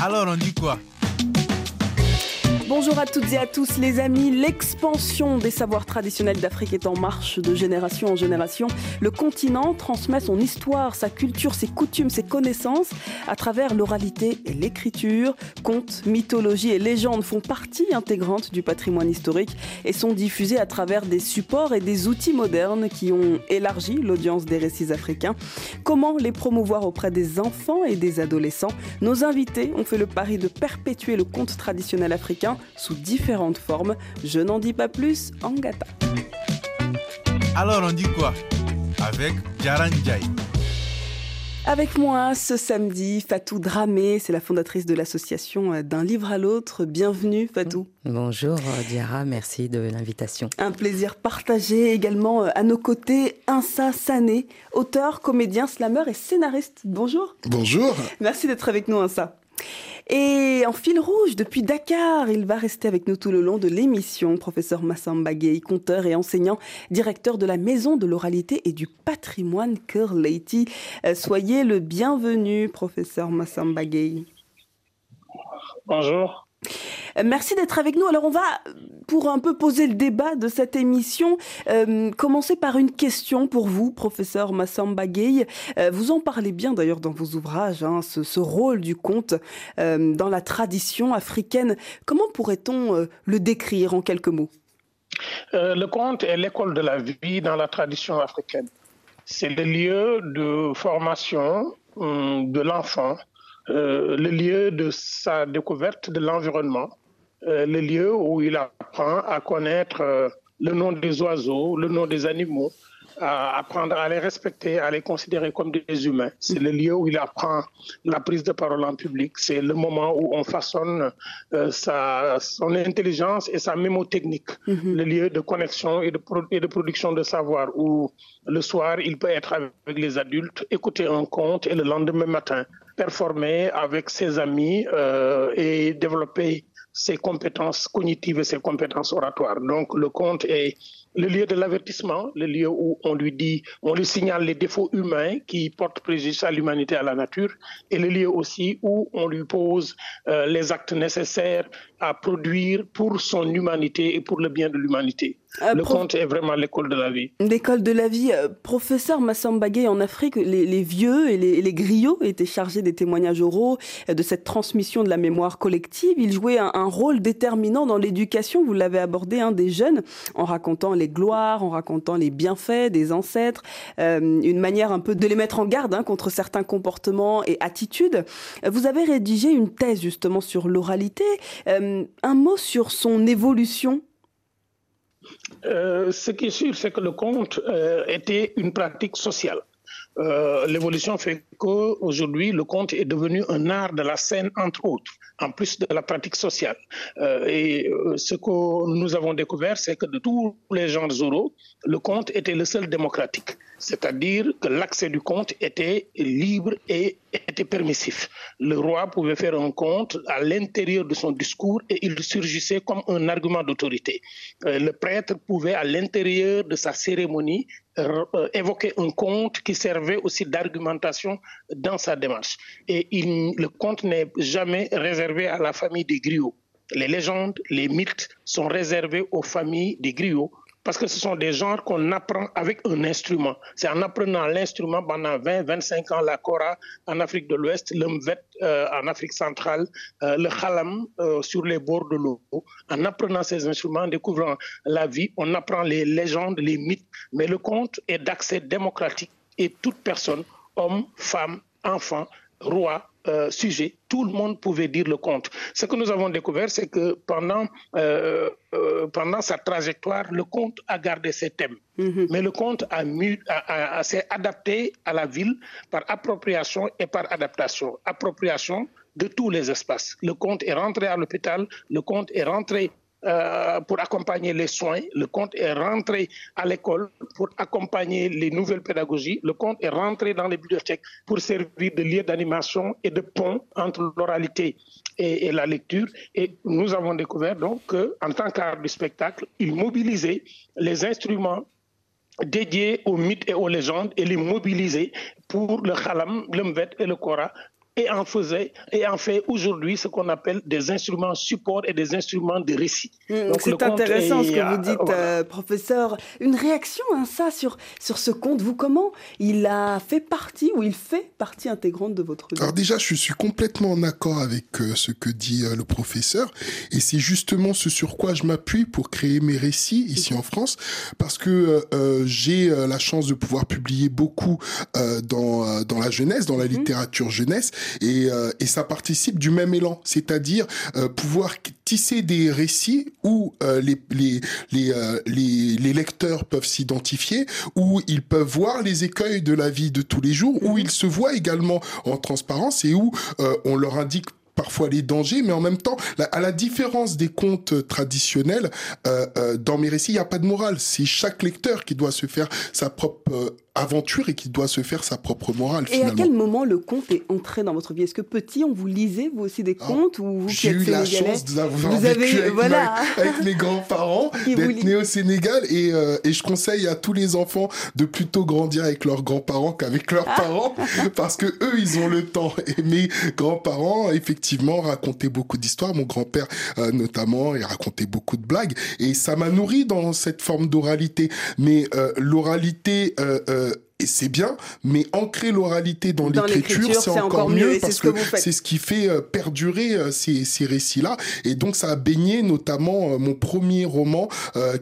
Alors on dit quoi? Bonjour à toutes et à tous les amis. L'expansion des savoirs traditionnels d'Afrique est en marche de génération en génération. Le continent transmet son histoire, sa culture, ses coutumes, ses connaissances à travers l'oralité et l'écriture. Contes, mythologies et légendes font partie intégrante du patrimoine historique et sont diffusés à travers des supports et des outils modernes qui ont élargi l'audience des récits africains. Comment les promouvoir auprès des enfants et des adolescents? Nos invités ont fait le pari de perpétuer le conte traditionnel africain sous différentes formes. Je n'en dis pas plus, Angata. Alors on dit quoi? Avec Jaranjai. Avec moi ce samedi, Fatou Dramé, c'est la fondatrice de l'association euh, D'un livre à l'autre. Bienvenue Fatou. Bonjour euh, Diara, merci de l'invitation. Un plaisir partagé également euh, à nos côtés, Insa Sané, auteur, comédien, slammer et scénariste. Bonjour. Bonjour. Merci d'être avec nous Insa. Et en fil rouge, depuis Dakar, il va rester avec nous tout le long de l'émission. Professeur Massamba Gueye, conteur et enseignant, directeur de la Maison de l'oralité et du patrimoine Cœur euh, Soyez le bienvenu, professeur Massamba. Bonjour. Euh, merci d'être avec nous. Alors on va, pour un peu poser le débat de cette émission, euh, commencer par une question pour vous, professeur Massamba Gueye. Euh, vous en parlez bien d'ailleurs dans vos ouvrages, hein, ce, rôle du conte dans la tradition africaine. Comment pourrait-on le décrire en quelques mots? Le conte est l'école de la vie dans la tradition africaine. C'est le lieu de formation hum, de l'enfant euh, le lieu de sa découverte de l'environnement, euh, le lieu où il apprend à connaître euh, le nom des oiseaux, le nom des animaux, à apprendre à les respecter, à les considérer comme des humains. C'est le lieu où il apprend la prise de parole en public. C'est le moment où on façonne sa, son intelligence et sa mémotechnique. Mhm. Le lieu de connexion et de, et de, production de savoir où le soir, il peut être avec les adultes, écouter un conte et le lendemain matin, performer avec ses amis euh, et développer ses compétences cognitives et ses compétences oratoires. Donc le conte est le lieu de l'avertissement, le lieu où on lui dit, on lui signale les défauts humains qui portent préjudice à l'humanité, à la nature, et le lieu aussi où on lui pose euh, les actes nécessaires à produire pour son humanité et pour le bien de l'humanité. Euh, le conte est vraiment l'école de la vie. L'école de la vie. Euh, professeur Massambagé, en Afrique, les, vieux et les, griots étaient chargés des témoignages oraux, de cette transmission de la mémoire collective. Ils jouaient un, rôle déterminant dans l'éducation, vous l'avez abordé, un des jeunes, en racontant les gloires, en racontant les bienfaits des ancêtres, euh, une manière un peu de les mettre en garde hein, contre certains comportements et attitudes. Vous avez rédigé une thèse justement sur l'oralité. Euh, un mot sur son évolution euh, ce qui est sûr, c'est que le conte était une pratique sociale. L'évolution fait qu'aujourd'hui, le conte est devenu un art de la scène, entre autres en plus de la pratique sociale. Euh, et euh, ce que nous avons découvert, c'est que de tous les genres oraux, le conte était le seul démocratique. C'est-à-dire que l'accès du conte était libre et était permissif. Le roi pouvait faire un conte à l'intérieur de son discours et il surgissait comme un argument d'autorité. Euh, le prêtre pouvait, à l'intérieur de sa cérémonie, évoquer un conte qui servait aussi d'argumentation dans sa démarche. Et le conte n'est jamais réservé à la famille des griots. Les légendes, les mythes sont réservés aux familles des griots parce que ce sont des genres qu'on apprend avec un instrument. C'est en apprenant l'instrument pendant 20, 25 ans, la kora en Afrique de l'Ouest, le mvet euh, en Afrique centrale, euh, le khalam euh, sur les bords de l'eau. En apprenant ces instruments, en découvrant la vie, on apprend les légendes, les mythes, mais le conte est d'accès démocratique et toute personne, homme, femme, enfant, roi, euh, sujet, tout le monde pouvait dire le conte. Ce que nous avons découvert, c'est que pendant, euh, euh, pendant sa trajectoire, le conte a gardé ses thèmes. Mhm. Mais le conte a, a, a, s'est adapté à la ville par appropriation et par adaptation. Appropriation de tous les espaces. Le conte est rentré à l'hôpital, le conte est rentré euh, pour accompagner les soins. Le conte est rentré à l'école pour accompagner les nouvelles pédagogies. Le conte est rentré dans les bibliothèques pour servir de lieu d'animation et de pont entre l'oralité et, la lecture. Et nous avons découvert donc qu'en tant qu'art du spectacle, il mobilisait les instruments dédiés aux mythes et aux légendes et les mobiliser pour le khalam, le mvet et le kora et en faisait et en fait aujourd'hui ce qu'on appelle des instruments support et des instruments de récit. Mmh, c'est intéressant ce que vous dites, euh, professeur. Une réaction, hein, ça, sur, sur ce conte. Vous, comment il a fait partie ou il fait partie intégrante de votre vie Alors déjà, je suis complètement en accord avec euh, ce que dit euh, le professeur, et c'est justement ce sur quoi je m'appuie pour créer mes récits ici en France, parce que j'ai la chance de pouvoir publier beaucoup dans dans la jeunesse, dans la mmh. littérature jeunesse, et, euh, et ça participe du même élan, c'est-à-dire euh, pouvoir tisser des récits où euh, les, les, les, les, les, lecteurs peuvent s'identifier, où ils peuvent voir les écueils de la vie de tous les jours, où mhm. ils se voient également en transparence et où on leur indique parfois les dangers, mais en même temps, à la différence des contes traditionnels, euh, euh, dans mes récits, il n'y a pas de morale. C'est chaque lecteur qui doit se faire sa propre euh, aventure et qui doit se faire sa propre morale. Et à quel moment le conte est entré dans votre vie? Est-ce que petit, on vous lisait vous aussi des ah, contes ou vous J'ai eu la chance d'avoir vécu avec, voilà. avec, mes grands-parents, d'être né au Sénégal et, et je conseille à tous les enfants de plutôt grandir avec leurs grands-parents qu'avec leurs ah. parents parce que eux, ils ont le temps. Et mes grands-parents, effectivement, raconté beaucoup d'histoires. Mon grand-père euh, notamment, il racontait beaucoup de blagues et ça m'a nourri dans cette forme d'oralité. Mais euh, l'oralité euh, c'est bien, mais ancrer l'oralité dans, l'écriture, c'est encore, mieux, parce que, c'est ce qui fait euh, perdurer euh, ces, ces récits-là. Et donc ça a baigné notamment euh, mon premier roman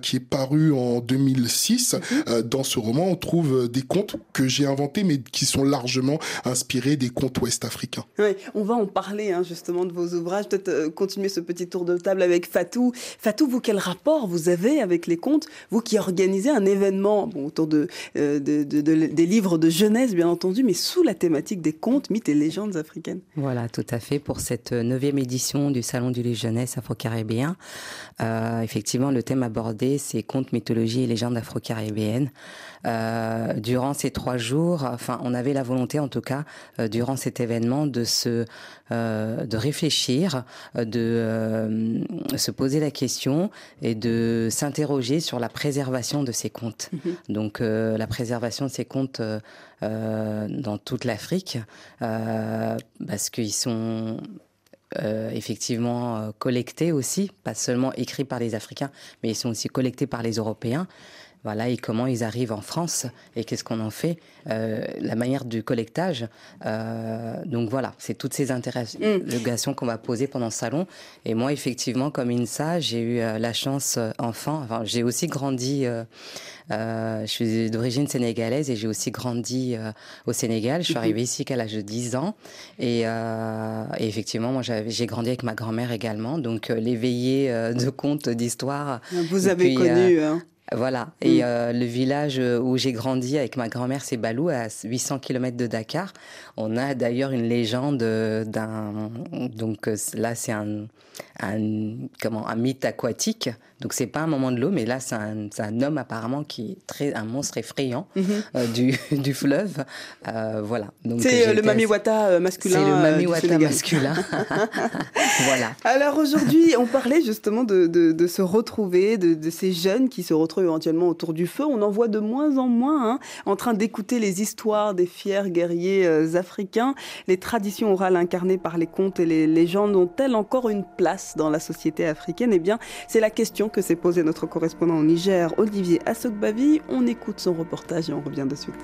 qui est paru en 2006. Mhm. dans ce roman, on trouve des contes que j'ai inventés, mais qui sont largement inspirés des contes ouest-africains. Oui, on va en parler hein, justement de vos ouvrages. Peut-être continuer ce petit tour de table avec Fatou. Fatou, vous, quel rapport vous avez avec les contes Vous qui organisez un événement bon, autour de, de, de, de des livres de jeunesse, bien entendu, mais sous la thématique des contes, mythes et légendes africaines. Voilà, tout à fait. Pour cette neuvième édition du Salon du livre jeunesse afro-caribéen, euh, effectivement, le thème abordé, c'est contes, mythologie et légendes afro-caribéennes. Euh, durant ces trois jours, enfin, on avait la volonté, en tout cas, euh, durant cet événement, de se, de réfléchir, de se poser la question et de s'interroger sur la préservation de ces contes. Mhm. Donc, la préservation de ces contes dans toute l'Afrique, parce qu'ils sont euh, effectivement euh, collectés aussi, pas seulement écrits par les Africains, mais ils sont aussi collectés par les Européens. Voilà, et comment ils arrivent en France et qu'est-ce qu'on en fait, euh, la manière du collectage. Euh, donc voilà, c'est toutes ces interrogations qu'on va poser pendant ce salon. Et moi, effectivement, comme INSA, j'ai eu euh, la chance, enfant, enfin, j'ai aussi grandi, je suis d'origine sénégalaise et j'ai aussi grandi au Sénégal. Je suis mhm. arrivée ici qu'à l'âge de 10 ans. Et, et effectivement, moi, j'ai grandi avec ma grand-mère également. Donc, l'éveillé de contes, d'histoires. Vous avez connu. Hein. Voilà. Et mm. euh, le village où j'ai grandi avec ma grand-mère, c'est Balou, à 800 km de Dakar. On a d'ailleurs une légende d'un. Donc euh, là, c'est un, un, comment, un mythe aquatique. Donc c'est pas un moment de l'eau, mais là c'est un, un, homme apparemment qui est très un monstre effrayant mhm. euh, du, du, fleuve. Euh, voilà. C'est euh, le mamiwata masculin. C'est le mamiwata masculin. voilà. Alors aujourd'hui, on parlait justement de, de, de se retrouver, de, de, ces jeunes qui se retrouvent éventuellement autour du feu. On en voit de moins en moins hein, en train d'écouter les histoires des fiers guerriers africains. Les traditions orales incarnées par les contes et les légendes ont-elles encore une place dans la société africaine? Eh bien, c'est la question que s'est posée notre correspondant au Niger, Olivier Assogbavi. On écoute son reportage et on revient de suite.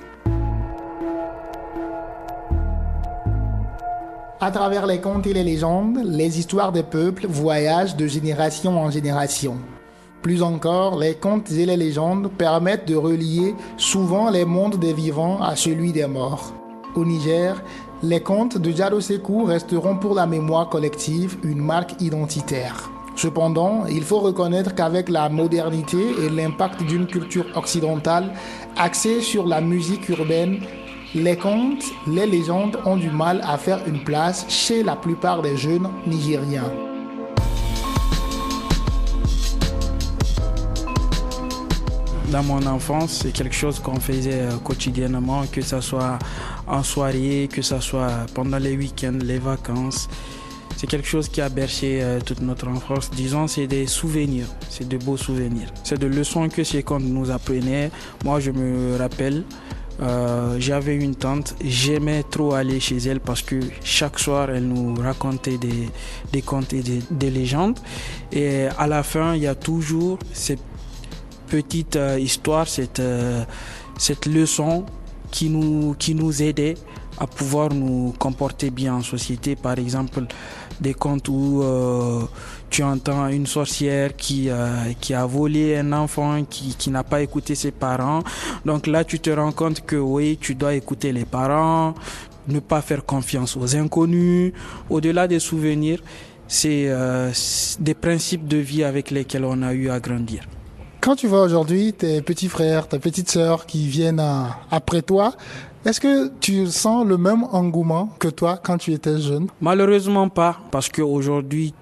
À travers les contes et les légendes, les histoires des peuples voyagent de génération en génération. Plus encore, les contes et les légendes permettent de relier souvent les mondes des vivants à celui des morts. Au Niger, les contes de Diado Sekou resteront pour la mémoire collective une marque identitaire. Cependant, il faut reconnaître qu'avec la modernité et l'impact d'une culture occidentale axée sur la musique urbaine, les contes, les légendes ont du mal à faire une place chez la plupart des jeunes Nigériens. Dans mon enfance, c'est quelque chose qu'on faisait euh, quotidiennement, que ce soit en soirée, que ce soit pendant les week-ends, les vacances. C'est quelque chose qui a bercé euh, toute notre enfance. Disons, c'est des souvenirs, c'est de beaux souvenirs. C'est de leçons que ces contes nous apprenaient. Moi, je me rappelle Euh, j'avais une tante, j'aimais trop aller chez elle parce que chaque soir elle nous racontait des, des contes et des, légendes. Et à la fin, il y a toujours cette petite euh, histoire, cette, cette leçon qui nous, qui nous aidait à pouvoir nous comporter bien en société. Par exemple, des contes où tu entends une sorcière qui, euh, qui a volé un enfant, qui, qui n'a pas écouté ses parents. Donc là, tu te rends compte que oui, tu dois écouter les parents, ne pas faire confiance aux inconnus. Au-delà des souvenirs, c'est euh, des principes de vie avec lesquels on a eu à grandir. Quand tu vois aujourd'hui tes petits frères, tes petites sœurs qui viennent après toi, est-ce que tu sens le même engouement que toi quand tu étais jeune? Malheureusement pas, parce qu'aujourd'hui,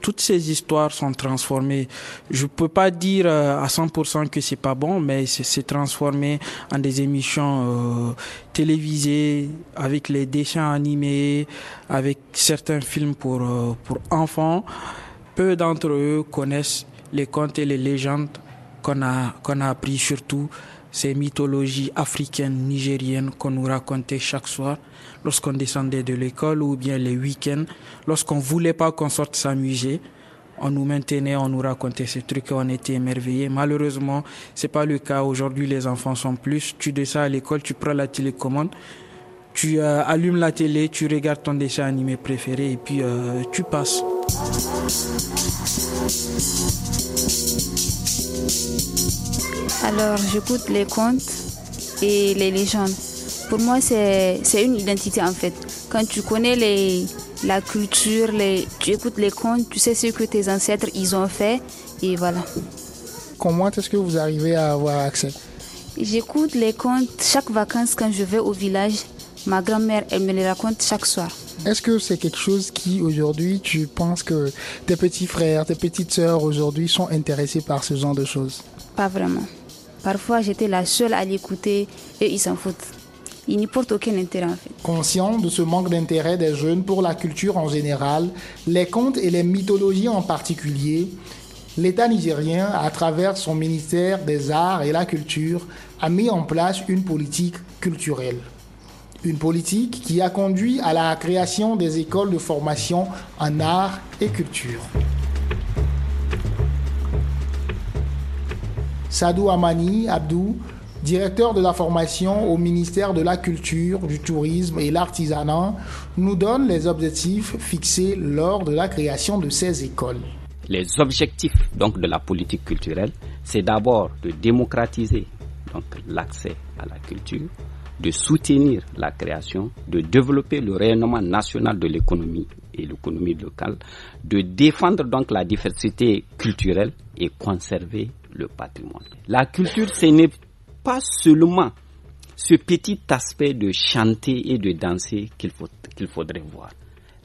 toutes ces histoires sont transformées. Je peux pas dire euh, à 100% que c'est pas bon, mais c'est transformé en des émissions euh, télévisées avec les dessins animés, avec certains films pour euh, pour enfants. Peu d'entre eux connaissent les contes et les légendes qu'on a qu'on a appris surtout ces mythologies africaines, nigériennes qu'on nous racontait chaque soir lorsqu'on descendait de l'école ou bien les week-ends, lorsqu'on voulait pas qu'on sorte s'amuser. On nous maintenait, on nous racontait ces trucs, on était émerveillés. Malheureusement, c'est pas le cas. Aujourd'hui, les enfants sont plus. Tu descends à l'école, tu prends la télécommande, tu euh, allumes la télé, tu regardes ton dessin animé préféré et puis euh, tu passes. Alors, j'écoute les contes et les légendes. Pour moi, c'est une identité en fait. Quand tu connais les, la culture, les, tu écoutes les contes, tu sais ce que tes ancêtres ils ont fait et voilà. Comment est-ce que vous arrivez à avoir accès? J'écoute les contes chaque vacances quand je vais au village. Ma grand-mère, elle me les raconte chaque soir. Est-ce que c'est quelque chose qui aujourd'hui tu penses que tes petits frères, tes petites sœurs aujourd'hui sont intéressés par ce genre de choses? Pas vraiment. Parfois j'étais la seule à l'écouter et ils s'en foutent. Ils n'y portent aucun intérêt en fait. Conscient de ce manque d'intérêt des jeunes pour la culture en général, les contes et les mythologies en particulier, l'État nigérien, à travers son ministère des Arts et la Culture, a mis en place une politique culturelle. Une politique qui a conduit à la création des écoles de formation en art et culture. Sadou Amani Abdou, directeur de la formation au ministère de la Culture, du Tourisme et l'Artisanat, nous donne les objectifs fixés lors de la création de ces écoles. Les objectifs donc de la politique culturelle, c'est d'abord de démocratiser l'accès à la culture, de soutenir la création, de développer le rayonnement national de l'économie et l'économie locale, de défendre donc la diversité culturelle et conserver le patrimoine. La culture, ce n'est pas seulement ce petit aspect de chanter et de danser qu'il faudrait voir.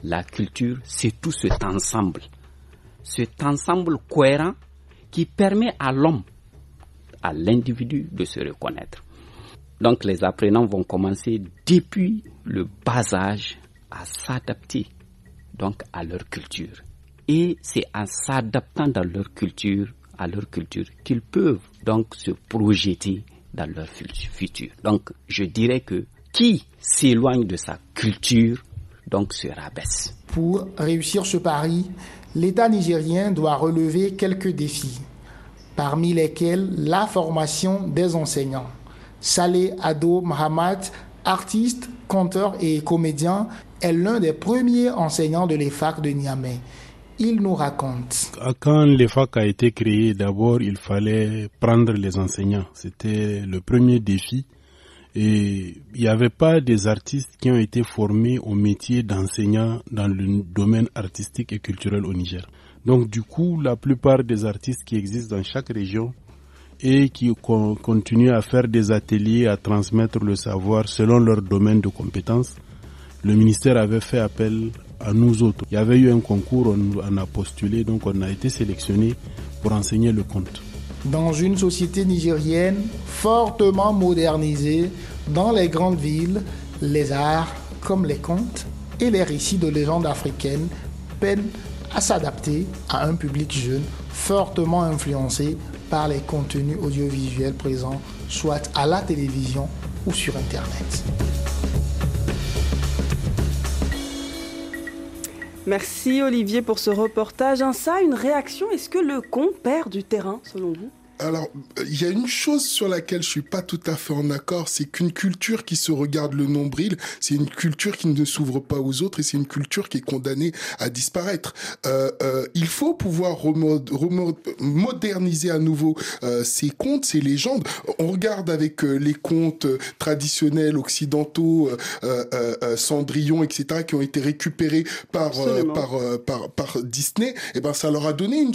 La culture, c'est tout cet ensemble, cet ensemble cohérent qui permet à l'homme, à l'individu de se reconnaître. Donc les apprenants vont commencer depuis le bas âge à s'adapter donc à leur culture. Et c'est en s'adaptant dans leur culture, à leur culture, qu'ils peuvent donc se projeter dans leur futur. Donc je dirais que qui s'éloigne de sa culture donc se rabaisse. Pour réussir ce pari, l'État nigérien doit relever quelques défis, parmi lesquels la formation des enseignants. Saleh Ado Mahamat, artiste, conteur et comédien, est l'un des premiers enseignants de l'EFAC de Niamey. Il nous raconte. Quand l'EFAC a été créé, d'abord, il fallait prendre les enseignants. C'était le premier défi. Et il n'y avait pas des artistes qui ont été formés au métier d'enseignant dans le domaine artistique et culturel au Niger. Donc du coup, la plupart des artistes qui existent dans chaque région et qui continuent à faire des ateliers, à transmettre le savoir selon leur domaine de compétences. Le ministère avait fait appel à nous autres. Il y avait eu un concours, on, a postulé, donc on a été sélectionné pour enseigner le conte. Dans une société nigérienne fortement modernisée, dans les grandes villes, les arts, comme les contes et les récits de légendes africaines, peinent à s'adapter à un public jeune fortement influencé par les contenus audiovisuels présents soit à la télévision ou sur Internet. Merci Olivier pour ce reportage. Un ça, une réaction. Est-ce que le con perd du terrain selon vous? Alors, il y a une chose sur laquelle je suis pas tout à fait en accord, c'est qu'une culture qui se regarde le nombril, c'est une culture qui ne s'ouvre pas aux autres et c'est une culture qui est condamnée à disparaître. Euh, euh, il faut pouvoir moderniser à nouveau euh, ces contes, ces légendes. On regarde avec euh, les contes traditionnels occidentaux, euh, euh, Cendrillon, etc., qui ont été récupérés par par, par, par Disney. Et eh ben, ça leur a donné une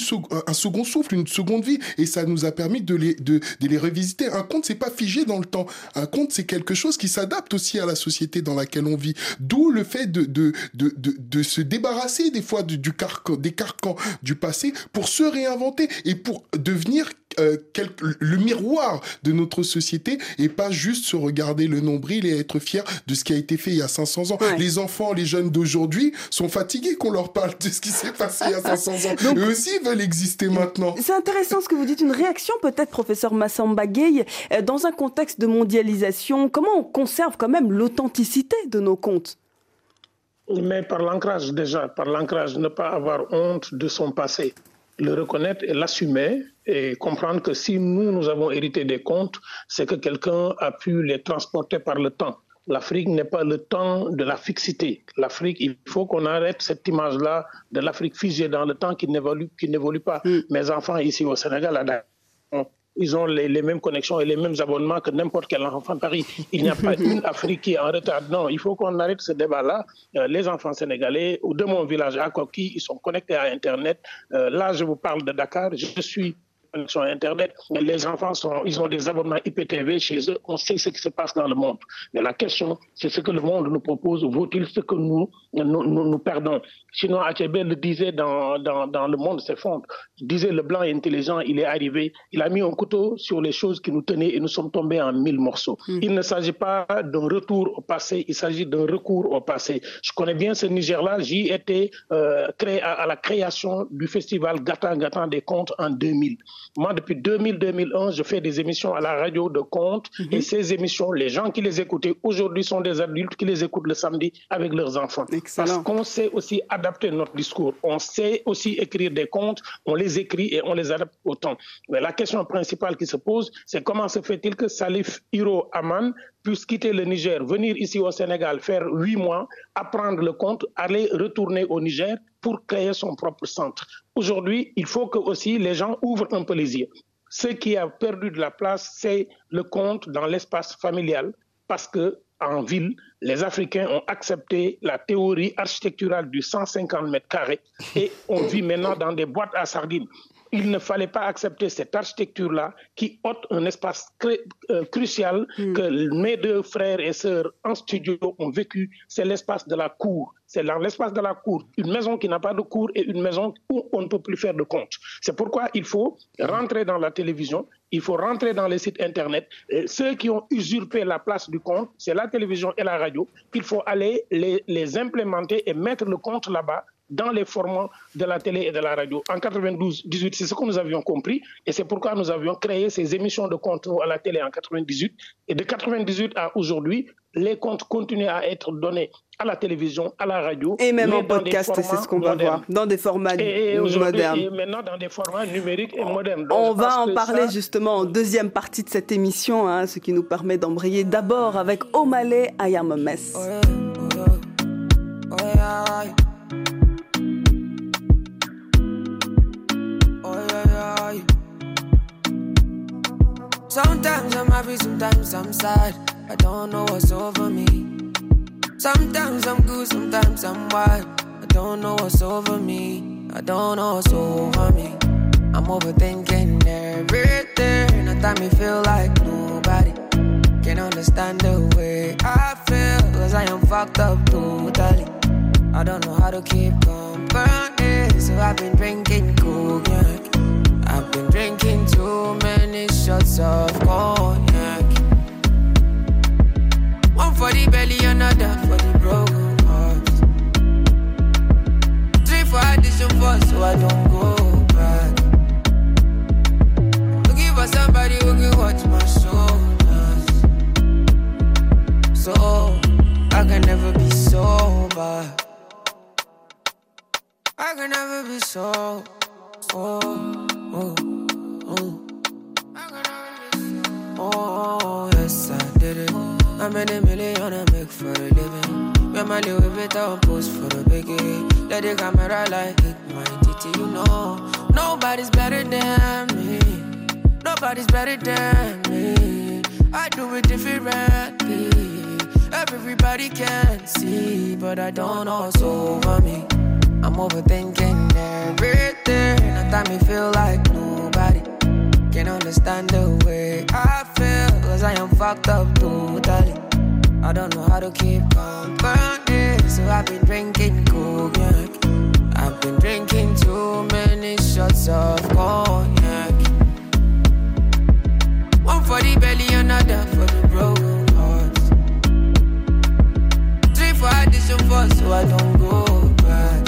un second souffle, une seconde vie, et ça nous a permis de les, de, de les revisiter. Un conte, c'est pas figé dans le temps. Un conte, c'est quelque chose qui s'adapte aussi à la société dans laquelle on vit. D'où le fait de, de, de, de, se débarrasser des fois du, du carcan, des carcans du passé pour se réinventer et pour devenir euh, le miroir de notre société et pas juste se regarder le nombril et être fier de ce qui a été fait il y a 500 ans. Les enfants, les jeunes d'aujourd'hui sont fatigués qu'on leur parle de ce qui s'est passé il y a 500 ans. Eux aussi veulent exister maintenant. C'est intéressant ce que vous dites. Une réaction peut-être, professeur Massamba Gueye, euh, dans un contexte de mondialisation, comment on conserve quand même l'authenticité de nos contes? Mais par l'ancrage déjà, par l'ancrage, ne pas avoir honte de son passé le reconnaître et l'assumer et comprendre que si nous, nous avons hérité des contes, c'est que quelqu'un a pu les transporter par le temps. L'Afrique n'est pas le temps de la fixité. L'Afrique, il faut qu'on arrête cette image-là de l'Afrique figée dans le temps qui n'évolue, qui n'évolue pas. Mm. Mes enfants ici au Sénégal, ils ont les, mêmes connexions et les mêmes abonnements que n'importe quel enfant de Paris. Il n'y a pas une Afrique qui est en retard. Non, il faut qu'on arrête ce débat-là. Euh, les enfants sénégalais ou de mon village à Koki, ils sont connectés à Internet. Euh, là, je vous parle de Dakar. Je suis sur Internet. Les enfants, sont, ils ont des abonnements IPTV chez eux. On sait ce qui se passe dans le monde. Mais la question, c'est ce que le monde nous propose. Vaut-il ce que nous, nous, nous, perdons? Sinon, Achebe le disait dans, dans, dans Le Monde s'effondre. Il disait le blanc est intelligent, il est arrivé. Il a mis un couteau sur les choses qui nous tenaient et nous sommes tombés en mille morceaux. Mm. Il ne s'agit pas d'un retour au passé, il s'agit d'un recours au passé. Je connais bien ce Niger-là. J'y étais euh, créé à, à, la création du festival Gatan Gatan des contes en 2000. Moi, depuis 2000-2001, je fais des émissions à la radio de contes mm -hmm. et ces émissions, les gens qui les écoutaient aujourd'hui sont des adultes qui les écoutent le samedi avec leurs enfants. Excellent. Parce qu'on sait aussi adapter notre discours. On sait aussi écrire des contes, on les écrit et on les adapte au temps. Mais la question principale qui se pose, c'est comment se fait-il que Salif Hiro Aman puisse quitter le Niger, venir ici au Sénégal, faire huit mois, apprendre le compte, aller retourner au Niger pour créer son propre centre. Aujourd'hui, il faut que aussi les gens ouvrent un peu les yeux. Ce qui a perdu de la place, c'est le compte dans l'espace familial, parce que en ville, les Africains ont accepté la théorie architecturale du 150 mètres carrés et on vit maintenant dans des boîtes à sardines il ne fallait pas accepter cette architecture-là qui ôte un espace euh, crucial mm. que mes deux frères et sœurs en studio ont vécu, c'est l'espace de la cour. C'est dans l'espace de la cour, une maison qui n'a pas de cour et une maison où on ne peut plus faire de compte. C'est pourquoi il faut rentrer dans la télévision, il faut rentrer dans les sites Internet. Et ceux qui ont usurpé la place du compte, c'est la télévision et la radio. Il faut aller les, les implémenter et mettre le compte là-bas dans les formats de la télé et de la radio. En 92, 18, c'est ce que nous avions compris et c'est pourquoi nous avions créé ces émissions de comptes à la télé en 98 et de 98 à aujourd'hui, les comptes continuent à être donnés à la télévision, à la radio. Et même en podcast, c'est ce qu'on va voir, dans des formats et, et modernes. Et maintenant dans des formats numériques et modernes. Donc, On va en parler ça... justement en deuxième partie de cette émission, hein, ce qui nous permet d'embrayer d'abord avec Omale Ayamemes. Sometimes I'm happy, sometimes I'm sad. I don't know what's over me. Sometimes I'm good, sometimes I'm wild. I don't know what's over me. I don't know what's over me. I'm overthinking everything. No time me feel like nobody can understand the way I feel. Cause I am fucked up totally. I don't know how to keep company. So I've been drinking cognac. I've been drinking too many shots of cognac. One for the belly, another for the broken heart. Three for addition four so I don't go back. Looking for somebody who can watch my shoulders. So I can never be sober. I can never be so, Oh, oh, oh. Oh, yes, I did it. How many million I make for a living? Me my little Louis Vuitton post for the biggie. Let the camera like hit my titty, you know. Nobody's better than me. Nobody's better than me. I do it differently. Everybody can see, but I don't know what's over me. I'm overthinking everything. I time me feel like nobody can understand the way I feel. Cause I am fucked up totally. I don't know how to keep company. So I've been drinking cognac. I've been drinking too many shots of cognac. One for the belly, another for the broken hearts. Three for addition four, so I don't go back.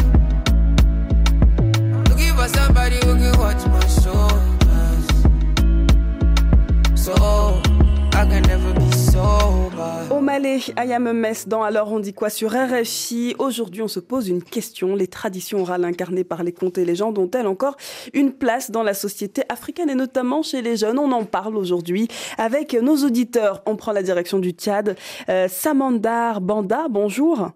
Looking for somebody who can watch my shoulders. So. Au Malais, Ayam Mess dans Alors on dit quoi sur RFI Aujourd'hui, on se pose une question. Les traditions orales incarnées par les contes et légendes ont-elles encore une place dans la société africaine et notamment chez les jeunes? On en parle aujourd'hui avec nos auditeurs. On prend la direction du Tchad. Euh, Samandar Banda, bonjour.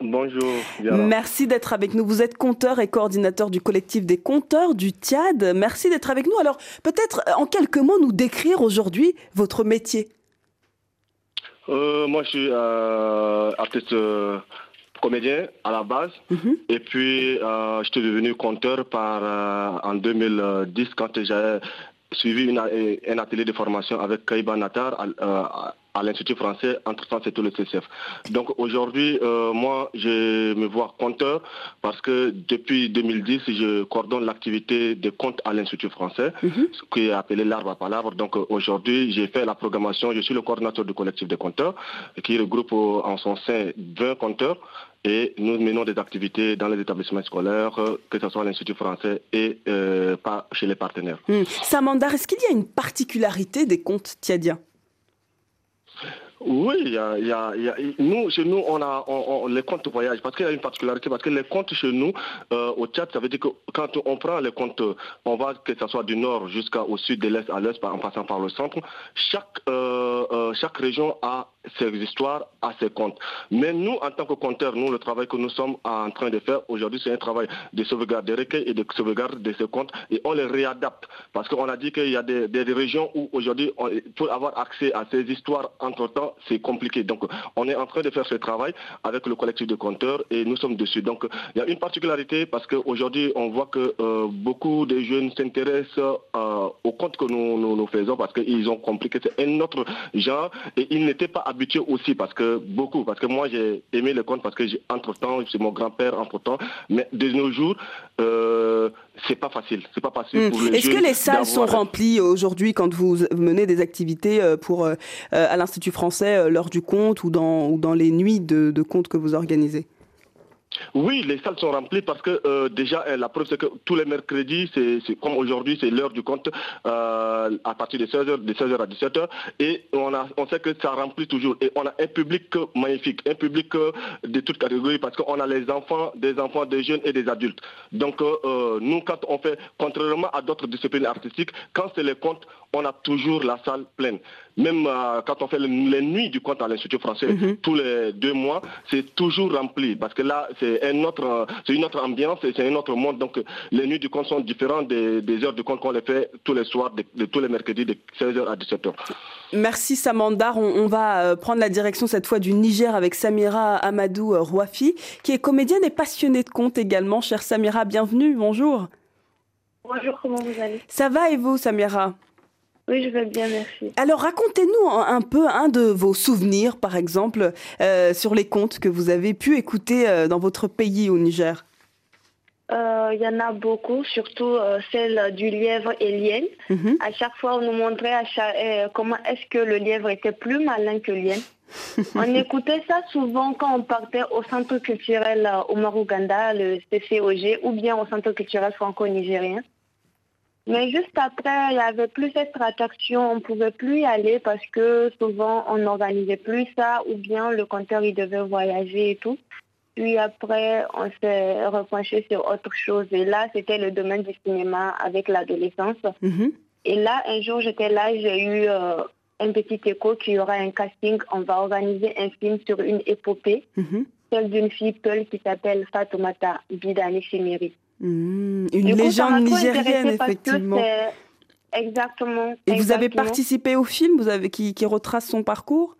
Bonjour. Merci d'être avec nous. Vous êtes conteur et coordinateur du collectif des conteurs du Tchad. Merci d'être avec nous. Alors, peut-être en quelques mots nous décrire aujourd'hui votre métier. Euh, moi, je suis euh, artiste euh, comédien à la base. Et puis, euh, je suis devenu conteur par, euh, en 2010 quand j'ai suivi une, un atelier de formation avec Kaiba Natar à, euh, à l'Institut français, entre-temps c'est tout le CCF. Donc aujourd'hui, euh, moi je me vois conteur parce que depuis 2010, je coordonne l'activité des comptes à l'Institut français, ce qui est appelé l'arbre à palabre. Donc euh, aujourd'hui, j'ai fait la programmation, je suis le coordinateur du collectif des compteurs, qui regroupe euh, en son sein 20 compteurs. Et nous menons des activités dans les établissements scolaires, que ce soit à l'Institut français et euh, pas chez les partenaires. Hmm. Samandar, est-ce qu'il y a une particularité des contes tchadiens Oui, il y a, nous, chez nous, on a les comptes voyage. Parce qu'il y a une particularité, parce que les comptes chez nous, euh, au Tchad, ça veut dire que quand on prend les comptes, on va que ce soit du nord jusqu'au sud, de l'est à l'est, en passant par le centre, chaque, euh, euh, chaque région a ses histoires, a ses comptes. Mais nous, en tant que compteurs, nous, le travail que nous sommes en train de faire aujourd'hui, c'est un travail de sauvegarde des recueils et de sauvegarde de ces comptes et on les réadapte parce qu'on a dit qu'il y a des, des régions où aujourd'hui, pour avoir accès à ces histoires entre-temps, c'est compliqué. Donc, on est en train de faire ce travail avec le collectif de compteurs et nous sommes dessus. Donc, il y a une particularité parce qu'aujourd'hui, on voit que euh, beaucoup de jeunes s'intéressent euh, aux comptes que nous, nous, nous faisons parce qu'ils ont compris que c'est un autre genre et ils n'étaient pas habitués aussi parce que beaucoup, parce que moi j'ai aimé le conte parce que j'ai- entre-temps, c'est mon grand-père entre-temps, mais de nos jours, euh, c'est pas facile. C'est pas facile Hmm. pour les Est-ce que les salles sont remplies aujourd'hui quand vous menez des activités euh, pour, euh, euh, à l'Institut français euh, l'heure du conte ou dans, ou dans les nuits de, de contes que vous organisez? Oui, les salles sont remplies parce que euh, déjà, euh, la preuve, c'est que tous les mercredis, c'est comme aujourd'hui, c'est l'heure du compte euh, à partir de 16h, de 16h à 17h. Et on, a, on sait que ça remplit toujours. Et on a un public magnifique, un public euh, de toutes catégories parce qu'on a les enfants, des enfants, des jeunes et des adultes. Donc, nous, quand on fait, contrairement à d'autres disciplines artistiques, quand c'est les contes, on a toujours la salle pleine. Même quand on fait les, les nuits du conte à l'Institut français, tous les deux mois, c'est toujours rempli parce que là, c'est un autre, euh, c'est une autre ambiance et c'est un autre monde. Donc, les nuits du conte sont différentes des, des heures du conte qu'on les fait tous les soirs, de, de tous les mercredis, de 16h à 17h. Merci Samandar. On, on va euh, prendre la direction cette fois du Niger avec Samira Amadou euh, Rouafi, qui est comédienne et passionnée de contes également. Chère Samira, bienvenue, bonjour. Bonjour, comment vous allez? Ça va et vous, Samira? Oui, je vais bien, merci. Alors racontez-nous un, un peu un de vos souvenirs, par exemple, euh, sur les contes que vous avez pu écouter euh, dans votre pays au Niger. Euh, Il y en a beaucoup, surtout celle du lièvre et l'hyène. À chaque fois, on nous montrait à chaque- comment est-ce que le lièvre était plus malin que l'hyène. on écoutait ça souvent quand on partait au centre culturel euh, Omar Ouganda, le CCOG, ou bien au centre culturel franco-nigérien. Mais juste après, il n'y avait plus cette attraction, on ne pouvait plus y aller parce que souvent on n'organisait plus ça, ou bien le compteur il devait voyager et tout. puis après, on s'est repenché sur autre chose. Et là, c'était le domaine du cinéma avec l'adolescence. Mhm. Et là, un jour, j'étais là, j'ai eu euh, un petit écho qu'il y aura un casting. On va organiser un film sur une épopée, Mhm. celle d'une fille Peul qui s'appelle Fatoumata Bidani Chimiri. Hmm, Une Du légende nigérienne, effectivement. Exactement. Et vous avez participé au film vous avez, qui, qui retrace son parcours?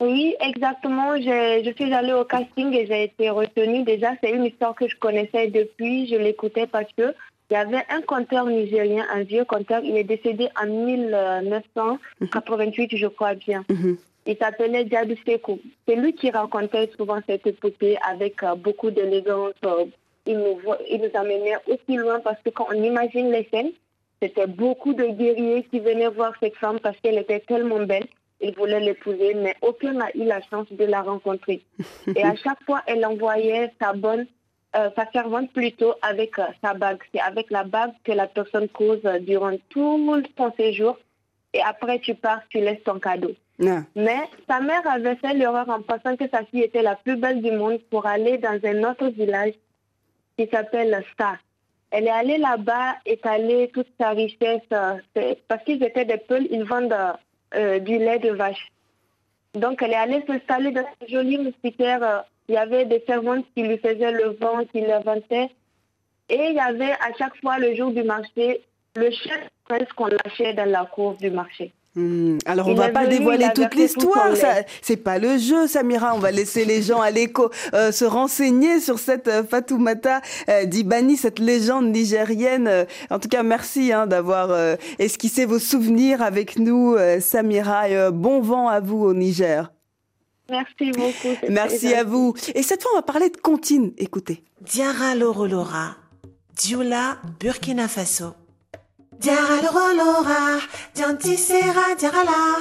Oui, exactement. J'ai- Je suis allée au casting et j'ai été retenue. Déjà, c'est une histoire que je connaissais depuis. Je l'écoutais parce que il y avait un conteur nigérien, un vieux conteur. Il est décédé en 1988, je crois bien. Il s'appelait Diadou Sekou. C'est lui qui racontait souvent cette épopée avec euh, beaucoup d'élégance. Il nous, vo- il nous amenait aussi loin parce que quand on imagine les scènes, c'était beaucoup de guerriers qui venaient voir cette femme parce qu'elle était tellement belle. Ils voulaient l'épouser, mais aucun n'a eu la chance de la rencontrer. Et à chaque fois, elle envoyait sa bonne, euh, sa servante plutôt avec euh, sa bague. C'est avec la bague que la personne cause euh, durant tout son séjour. Et après, tu pars, tu laisses ton cadeau. Mais sa mère avait fait l'erreur en pensant que sa fille était la plus belle du monde pour aller dans un autre village qui s'appelle Star. Elle est allée là-bas, étaler toute sa richesse, euh, parce qu'ils étaient des peuls, ils vendent euh, du lait de vache. Donc elle est allée s'installer dans un joli moustiquaire. euh, Il y avait des servantes qui lui faisaient le vent, qui l'inventaient. Et il y avait à chaque fois, le jour du marché, le chef qu'on lâchait dans la cour du marché. Hmm, Alors on Il va pas dévoiler toute l'histoire, c'est pas le jeu Samira, on va laisser les gens à l'écho euh, se renseigner sur cette euh, Fatoumata euh, Dibani, cette légende nigérienne. Euh, en tout cas, merci hein, d'avoir euh, esquissé vos souvenirs avec nous euh, Samira et euh, bon vent à vous au Niger. Merci beaucoup. Merci à vous. Et cette fois on va parler de comptine, écoutez. Diara Loro Lora, Dioula, Burkina Faso. Diara Loro Lora, Dianti Sera Diarala,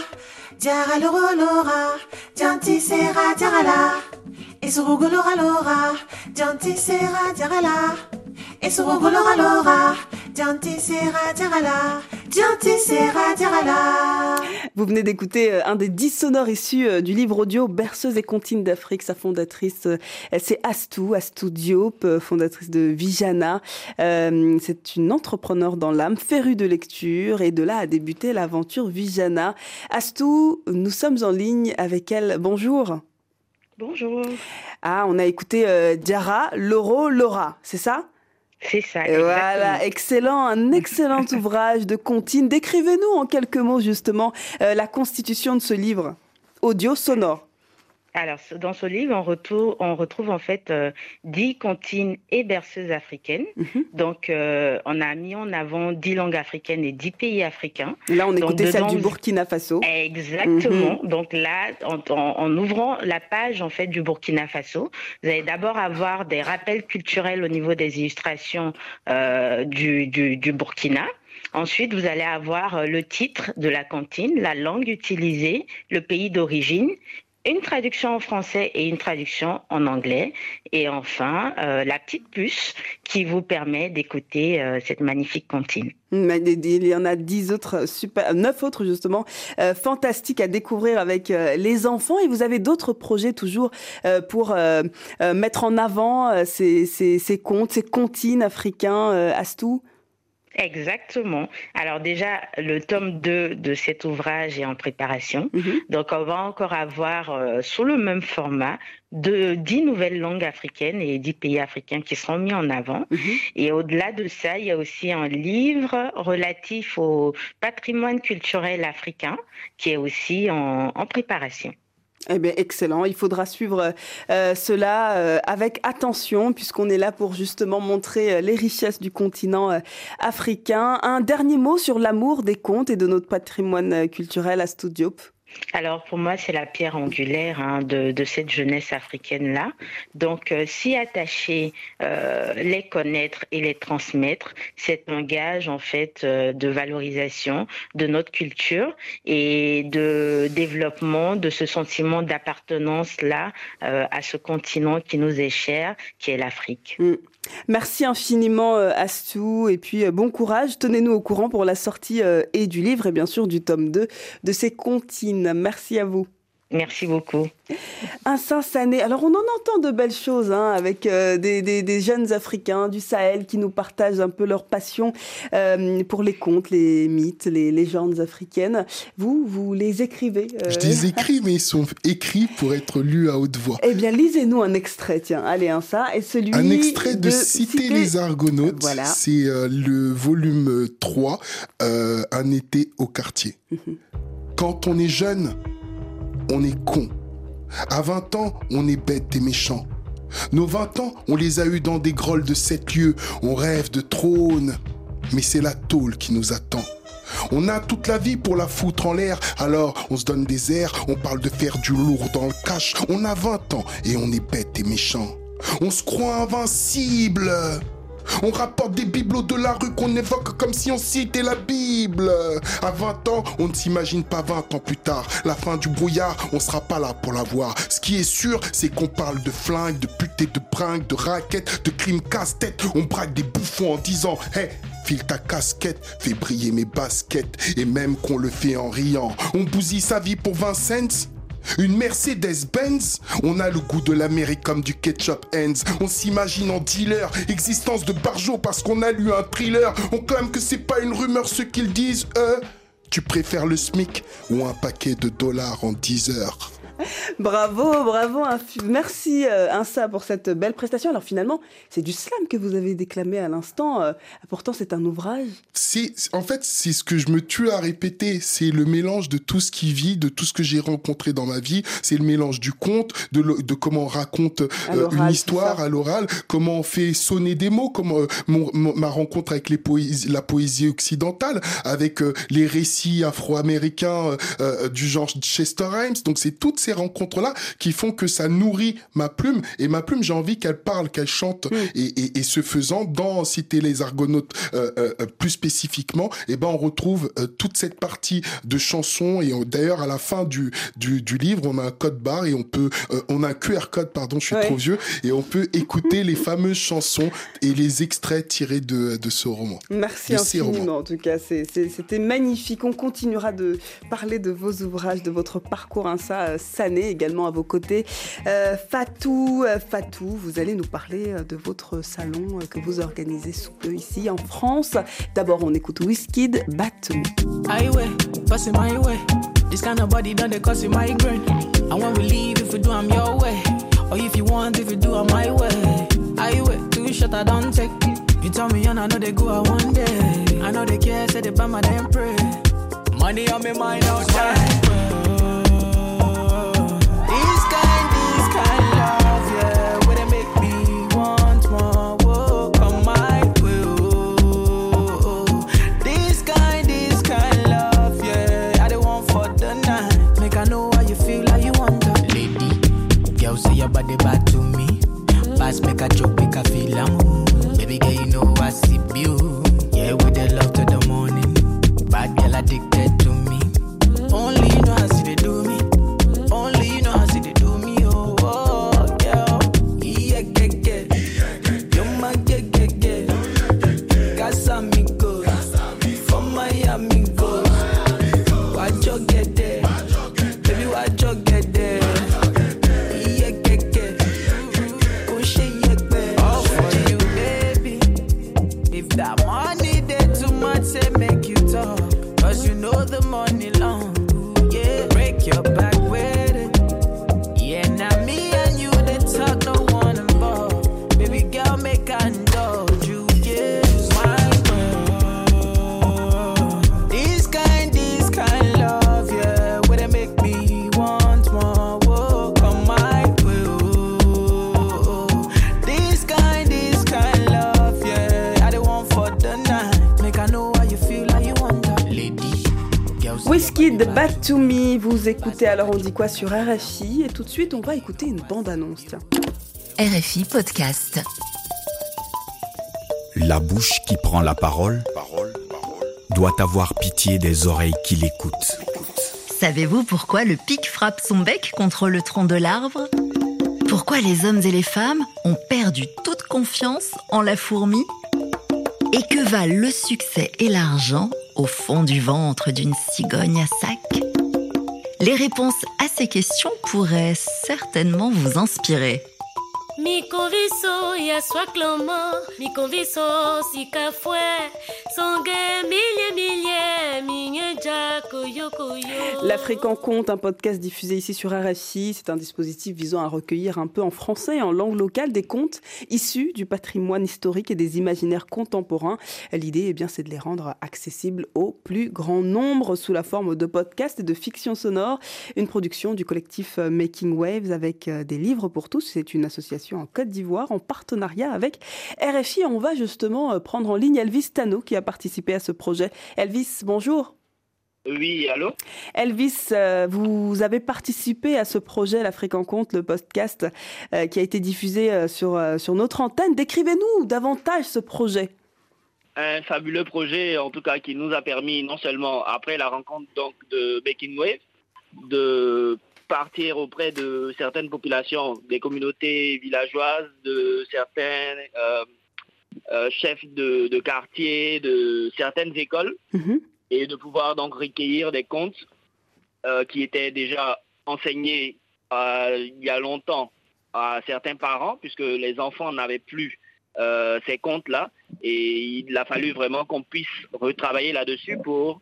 Diara Loro Lora, Dianti Sera Diarala, Esurugo Lora Lora, Dianti Sera Diarala, Esurugo Lora Lora, Dianti Sera Diarala, Dianti Sera Diarala. Vous venez d'écouter euh, un des dix sonores issus euh, du livre audio Berceuse et comptine d'Afrique. Sa fondatrice, euh, c'est Astou, Astou Diop, fondatrice de Vijana. C'est une entrepreneur dans l'âme, férue de lecture, et de là a débuté l'aventure Vijana. Astou, nous sommes en ligne avec elle. Bonjour. Bonjour. Ah, on a écouté euh, Diara, Loro, Laura, c'est ça? C'est ça. Et Voilà, excellent, un excellent ouvrage de comptine. Décrivez-nous en quelques mots justement euh, la constitution de ce livre audio sonore. Alors, dans ce livre, on retrouve, on retrouve en fait euh, dix comptines et berceuses africaines. Mhm. Donc, euh, on a mis en avant dix langues africaines et dix pays africains. Là, on Donc, écoutait celle du Burkina Faso. Exactement. Mhm. Donc là, en, en- en ouvrant la page en fait du Burkina Faso, vous allez d'abord avoir des rappels culturels au niveau des illustrations euh, du, du, du Burkina. Ensuite, vous allez avoir euh, le titre de la cantine, la langue utilisée, le pays d'origine, une traduction en français et une traduction en anglais. Et enfin, euh, la petite puce qui vous permet d'écouter euh, cette magnifique. Mais Il y en a dix autres, super, neuf autres justement, euh, fantastiques à découvrir avec les enfants. Et vous avez d'autres projets toujours pour mettre en avant ces, ces, ces contes, ces comptines africains, Astou? Exactement. Alors déjà, le tome 2 de cet ouvrage est en préparation. Donc on va encore avoir euh, sous le même format de 10 nouvelles langues africaines et 10 pays africains qui seront mis en avant. Et au-delà de ça, il y a aussi un livre relatif au patrimoine culturel africain qui est aussi en, en préparation. Eh bien, excellent. Il faudra suivre euh, cela euh, avec attention, puisqu'on est là pour justement montrer euh, les richesses du continent africain. Un dernier mot sur l'amour des contes et de notre patrimoine culturel à Studiop. Alors pour moi, c'est la pierre angulaire hein, de, cette jeunesse africaine-là. Donc euh, s'y attacher, euh, les connaître et les transmettre, c'est un gage en fait euh, de valorisation de notre culture et de développement de ce sentiment d'appartenance-là euh, à ce continent qui nous est cher, qui est l'Afrique. Mm. Merci infiniment euh, Astou et puis euh, bon courage. Tenez-nous au courant pour la sortie euh, et du livre et bien sûr du tome 2 de ces comptines. Merci à vous. Merci beaucoup. Un Saint-Sané. Alors, on en entend de belles choses hein, avec euh, des, jeunes Africains du Sahel qui nous partagent un peu leur passion euh, pour les contes, les mythes, les légendes africaines. Vous, vous les écrivez euh, Je les écris, mais ils sont écrits pour être lus à haute voix. Eh bien, lisez-nous un extrait, tiens. Allez, un ça. Et celui un extrait de, Citer les Argonautes. Voilà. C'est le volume 3, Un été au quartier. Mhm. Quand on est jeune, on est con. À 20 ans, on est bête et méchant. Nos 20 ans, on les a eus dans des grolles de sept lieux. On rêve de trône. Mais c'est la tôle qui nous attend. On a toute la vie pour la foutre en l'air, alors on se donne des airs, on parle de faire du lourd dans le cash. On a 20 ans et on est bête et méchant. On se croit invincible. On rapporte des bibelots de la rue qu'on évoque comme si on citait la Bible. À 20 ans, on ne s'imagine pas 20 ans plus tard. La fin du brouillard, on sera pas là pour la voir. Ce qui est sûr, c'est qu'on parle de flingues, de putes de bringues, de raquettes, de crimes casse-tête. On braque des bouffons en disant, hé, file ta casquette, fais briller mes baskets. Et même qu'on le fait en riant, on bousille sa vie pour 20 cents. Une Mercedes-Benz On a le goût de l'Amérique comme du ketchup ends. On s'imagine en dealer, existence de barjo parce qu'on a lu un thriller. On clame que c'est pas une rumeur ce qu'ils disent, euh. Tu préfères le SMIC ou un paquet de dollars en 10 heures? bravo, bravo. Merci euh, Insa pour cette belle prestation. Alors finalement, c'est du slam que vous avez déclamé à l'instant. Euh, pourtant, c'est un ouvrage. C'est, en fait, c'est ce que je me tue à répéter. C'est le mélange de tout ce qui vit, de tout ce que j'ai rencontré dans ma vie. C'est le mélange du conte, de, de comment on raconte euh, une histoire à l'oral, comment on fait sonner des mots, comme ma rencontre avec les poésies, la poésie occidentale, avec les récits afro-américains du genre Chester Himes. Donc c'est toutes ces rencontres-là qui font que ça nourrit ma plume. Et ma plume, j'ai envie qu'elle parle, qu'elle chante. Et, ce faisant, dans Citer les Argonautes euh, euh, euh, plus spécifiquement, et eh ben on retrouve toute cette partie de chansons. Et d'ailleurs, à la fin du, du, livre, on a un code barre et on peut, on a un QR code, pardon, je suis trop vieux, et on peut écouter les fameuses chansons et les extraits tirés de, de ce roman. Merci infiniment. En tout cas, c'était magnifique. On continuera de parler de vos ouvrages, de votre parcours. Hein, ça, Sané également à vos côtés. Euh, Fatou, euh, Fatou, vous allez nous parler euh, de votre salon que vous organisez sous peu ici en France. D'abord, on écoute Wizkid, my way. This kind of body done leave, if we do, I'm your way. Or if you want, if you do, I'm my way. I. You I. I my. Make a joke, make a feel am. Baby girl, you know I see you. Yeah, with the love écoutez alors on dit quoi sur RFI et tout de suite on va écouter une bande-annonce, tiens. RFI Podcast. La bouche qui prend la parole doit avoir pitié des oreilles qui l'écoutent. Savez-vous pourquoi le pic frappe son bec contre le tronc de l'arbre? Pourquoi les hommes et les femmes ont perdu toute confiance en la fourmi? Et que valent le succès et l'argent au fond du ventre d'une cigogne à sac? Les réponses à ces questions pourraient certainement vous inspirer. L'Afrique en compte, un podcast diffusé ici sur RFI. C'est un dispositif visant à recueillir un peu en français et en langue locale des contes issus du patrimoine historique et des imaginaires contemporains. L'idée, eh bien, c'est de les rendre accessibles au plus grand nombre sous la forme de podcasts et de fiction sonore. Une production du collectif euh, Making Waves avec euh, des livres pour tous. C'est une association en Côte d'Ivoire en partenariat avec RFI. On va justement euh, prendre en ligne Elvis Tano qui a participé à ce projet. Elvis, bonjour. Oui, allô? Elvis, euh, vous avez participé à ce projet L'Afrique en compte, le podcast euh, qui a été diffusé euh, sur, sur notre antenne. Décrivez-nous davantage ce projet. Un fabuleux projet, en tout cas, qui nous a permis non seulement, après la rencontre donc, de Making Wave, de partir auprès de certaines populations, des communautés villageoises, de certains euh, euh, chefs de, de quartier, de certaines écoles, et de pouvoir donc recueillir des contes euh, qui étaient déjà enseignés il y a longtemps à certains parents, puisque les enfants n'avaient plus ces comptes-là, et il a fallu vraiment qu'on puisse retravailler là-dessus pour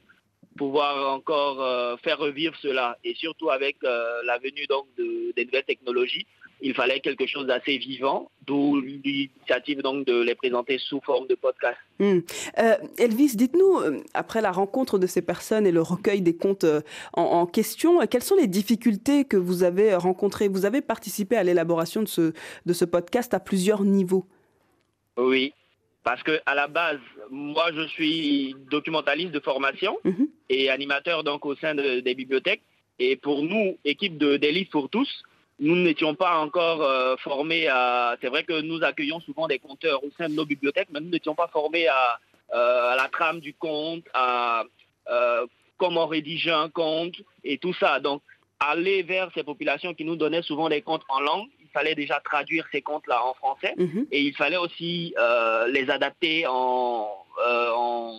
pouvoir encore euh, faire revivre cela. Et surtout avec euh, la venue donc de, des nouvelles technologies, il fallait quelque chose d'assez vivant, d'où l'initiative donc de les présenter sous forme de podcast. Hmm. Euh, Elvis, dites-nous, après la rencontre de ces personnes et le recueil des comptes en, en question, quelles sont les difficultés que vous avez rencontrées? Vous avez participé à l'élaboration de ce, de ce podcast à plusieurs niveaux? Oui, parce que à la base, moi je suis documentaliste de formation et animateur donc au sein de- des bibliothèques. Et pour nous, équipe de des livres pour tous, nous n'étions pas encore euh, formés à. C'est vrai que nous accueillons souvent des conteurs au sein de nos bibliothèques, mais nous n'étions pas formés à, euh, à la trame du conte, à euh, comment rédiger un conte et tout ça. Donc aller vers ces populations qui nous donnaient souvent des contes en langue, il fallait déjà traduire ces contes-là en français et il fallait aussi euh, les adapter en, euh, en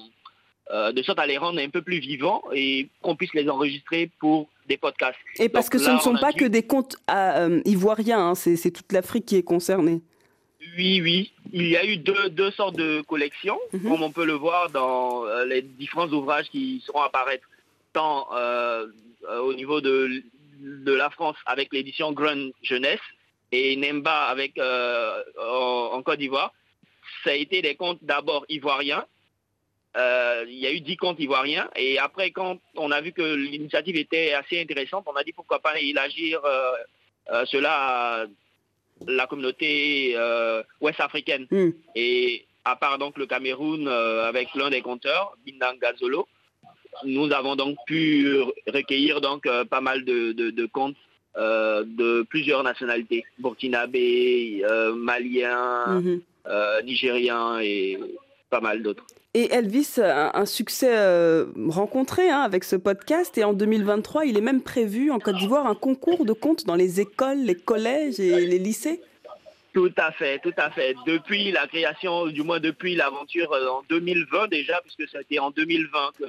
euh, de sorte à les rendre un peu plus vivants et qu'on puisse les enregistrer pour des podcasts. Et parce Donc que ce là, ne sont pas dû- que des comptes euh, ivoiriens, hein, c'est toute l'Afrique qui est concernée. Oui, oui. Il y a eu deux, deux sortes de collections, comme on peut le voir dans les différents ouvrages qui seront apparaître, tant au niveau de, de la France avec l'édition Grande Jeunesse et Nemba avec, euh, en, en Côte d'Ivoire. Ça a été des contes d'abord ivoiriens. Euh, il y a eu dix contes ivoiriens. Et après, quand on a vu que l'initiative était assez intéressante, on a dit pourquoi pas élargir euh, euh, cela à la communauté euh, ouest-africaine. Et à part donc le Cameroun avec l'un des compteurs, Bindanga Zolo, nous avons donc pu recueillir donc pas mal de, de, de comptes euh, de plusieurs nationalités, burkinabé, euh, malien, Mhm. euh, nigérien et pas mal d'autres. Et Elvis, un, un succès rencontré hein, avec ce podcast. Et en 2023, il est même prévu en Côte d'Ivoire un concours de contes dans les écoles, les collèges et les lycées. Tout à fait, tout à fait. Depuis la création, du moins depuis l'aventure en 2020 déjà, puisque c'était en 2020 que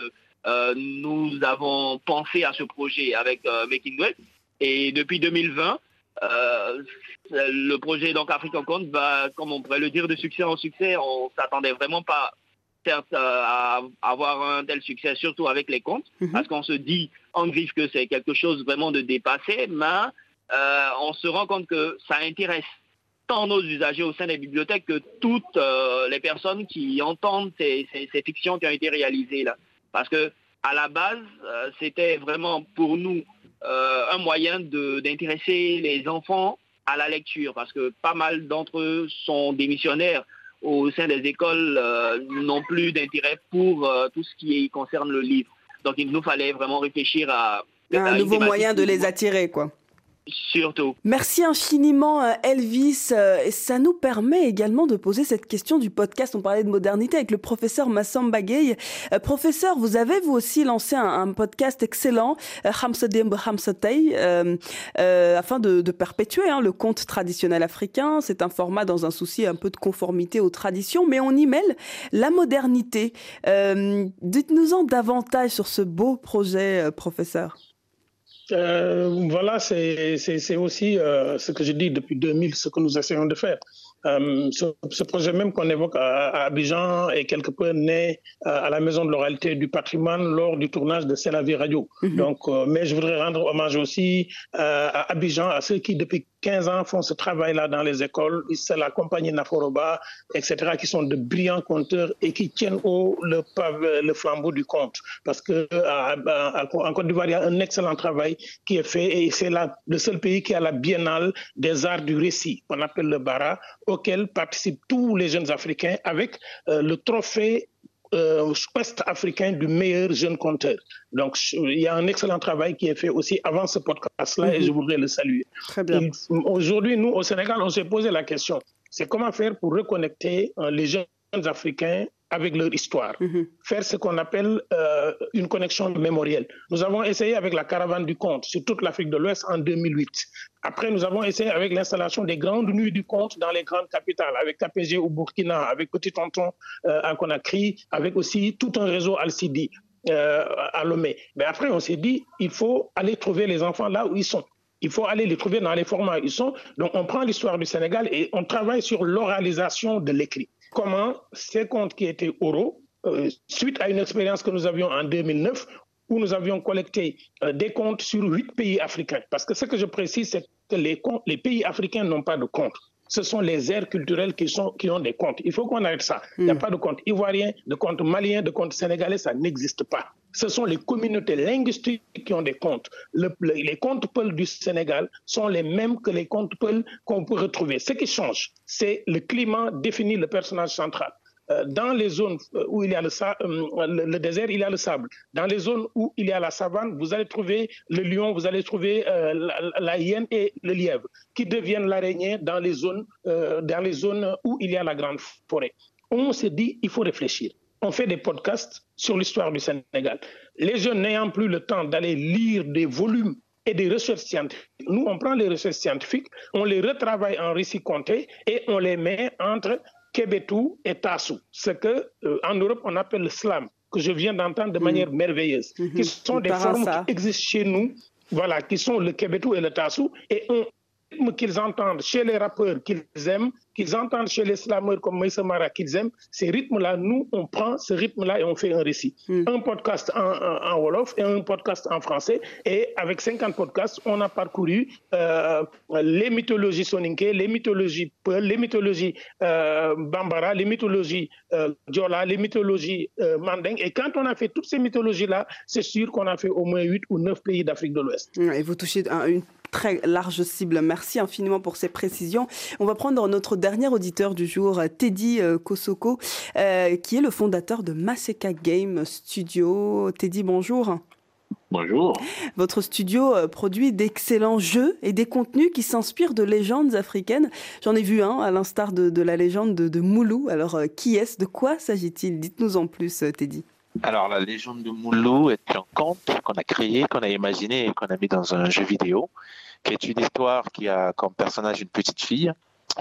euh, nous avons pensé à ce projet avec euh, Making Web. Et depuis 2020, euh, le projet donc African Compte va, comme on pourrait le dire, de succès en succès. On s'attendait vraiment pas certes euh, à avoir un tel succès, surtout avec les comptes, parce qu'on se dit en griffe que c'est quelque chose vraiment de dépassé, mais euh, on se rend compte que ça intéresse tant nos usagers au sein des bibliothèques que toutes euh, les personnes qui entendent ces, ces- ces fictions qui ont été réalisées là. Parce que à la base, euh, c'était vraiment pour nous un moyen d'intéresser les enfants à la lecture, parce que pas mal d'entre eux sont des missionnaires au sein des écoles, euh, n'ont plus d'intérêt pour euh, tout ce qui concerne le livre. Donc il nous fallait vraiment réfléchir à, à Un nouveau moyen de les attirer, quoi. Surtout. Merci infiniment euh, Elvis. Euh, ça nous permet également de poser cette question du podcast. On parlait de modernité avec le professeur Massamba Gueye. Euh, professeur, vous avez vous aussi lancé un, podcast excellent, euh, Hamsadem Hamsatei, euh, afin de, perpétuer hein, le conte traditionnel africain. C'est un format dans un souci un peu de conformité aux traditions, mais on y mêle la modernité. Euh, Dites-nous-en davantage sur ce beau projet, professeur. Euh, voilà, c'est aussi euh, ce que je dis depuis 2000, ce que nous essayons de faire. Euh, ce, ce, projet même qu'on évoque à, à, Abidjan est quelque peu né à la Maison de l'oralité du patrimoine lors du tournage de C'est la vie radio. Mm -hmm. Donc, mais je voudrais rendre hommage aussi à Abidjan, à ceux qui depuis 15 ans font ce travail-là dans les écoles. C'est la compagnie Naforoba, etc., qui sont de brillants conteurs et qui tiennent haut le, flambeau du conte. Parce que en Côte d'Ivoire, il y a un excellent travail qui est fait et c'est le seul pays qui a la biennale des arts du récit, qu'on appelle le Bara, auquel participent tous les jeunes Africains avec euh, le trophée euh, ouest-africain du meilleur jeune conteur. Donc, il y a un excellent travail qui est fait aussi avant ce podcast-là et je voudrais le saluer. Très bien. Aujourd'hui, nous, au Sénégal, on s'est posé la question, c'est comment faire pour reconnecter euh, les jeunes Africains avec leur histoire, mm -hmm. faire ce qu'on appelle euh, une connexion mémorielle. Nous avons essayé avec la caravane du conte sur toute l'Afrique de l'Ouest en 2008. Après, nous avons essayé avec l'installation des grandes nuits du conte dans les grandes capitales, avec KPG au Burkina, avec Petit Tonton euh, à Conakry, avec aussi tout un réseau Al-Sidi euh, à Lomé. Mais après, on s'est dit, il faut aller trouver les enfants là où ils sont. Il faut aller les trouver dans les formats où ils sont. Donc, on prend l'histoire du Sénégal et on travaille sur l'oralisation de l'écrit comment ces comptes qui étaient oraux, euh, suite à une expérience que nous avions en 2009, où nous avions collecté euh, des comptes sur huit pays africains. Parce que ce que je précise, c'est que les, les pays africains n'ont pas de comptes. Ce sont les aires culturelles qui, sont, qui ont des comptes. Il faut qu'on arrête ça. Il n'y a pas de compte ivoirien, de compte malien, de compte sénégalais, ça n'existe pas. Ce sont les communautés linguistiques qui ont des comptes. Le, le, les comptes Peul du Sénégal sont les mêmes que les comptes Peul qu'on peut retrouver. Ce qui change, c'est le climat définit le personnage central. Euh, dans les zones où il y a le, le, désert, il y a le sable. Dans les zones où il y a la savane, vous allez trouver le lion, vous allez trouver euh, la, hyène et le lièvre, qui deviennent l'araignée dans les zones, euh, dans les zones où il y a la grande forêt. On s'est dit, il faut réfléchir. On fait des podcasts sur l'histoire du Sénégal. Les jeunes n'ayant plus le temps d'aller lire des volumes et des recherches scientifiques. Nous, on prend les recherches scientifiques, on les retravaille en récits comptés et on les met entre Kebetou et Tassou, ce que euh, en Europe on appelle le slam, que je viens d'entendre de mmh. manière merveilleuse, mmh. qui sont des formes ça. qui existent chez nous, voilà, qui sont le Kebetou et le Tassou, et qu'ils entendent chez les rappeurs qu'ils aiment, qu'ils entendent chez les slameurs comme Maïssa Mara qu'ils aiment, ces rythmes-là, nous, on prend ce rythme-là et on fait un récit. Mm. Un podcast en, en, en, Wolof et un podcast en français. Et avec 50 podcasts, on a parcouru euh, les mythologies soninke, les mythologies Peul, les mythologies euh, Bambara, les mythologies euh, Diola, les mythologies Manding. Et quand on a fait toutes ces mythologies-là, c'est sûr qu'on a fait au moins 8 ou 9 pays d'Afrique de l'Ouest. Et vous touchez une très large cible. Merci infiniment pour ces précisions. On va prendre notre dernier auditeur du jour, Teddy Kosoko, euh, qui est le fondateur de Maseka Game Studio. Teddy, bonjour. Bonjour. Votre studio produit d'excellents jeux et des contenus qui s'inspirent de légendes africaines. J'en ai vu un, à l'instar de, de, la légende de, de Moulou. Alors, qui est-ce? De quoi s'agit-il? Dites-nous en plus, Teddy. Alors, la légende de Moulou est un conte qu'on a créé, qu'on a imaginé et qu'on a mis dans un jeu vidéo, qui est une histoire qui a comme personnage une petite fille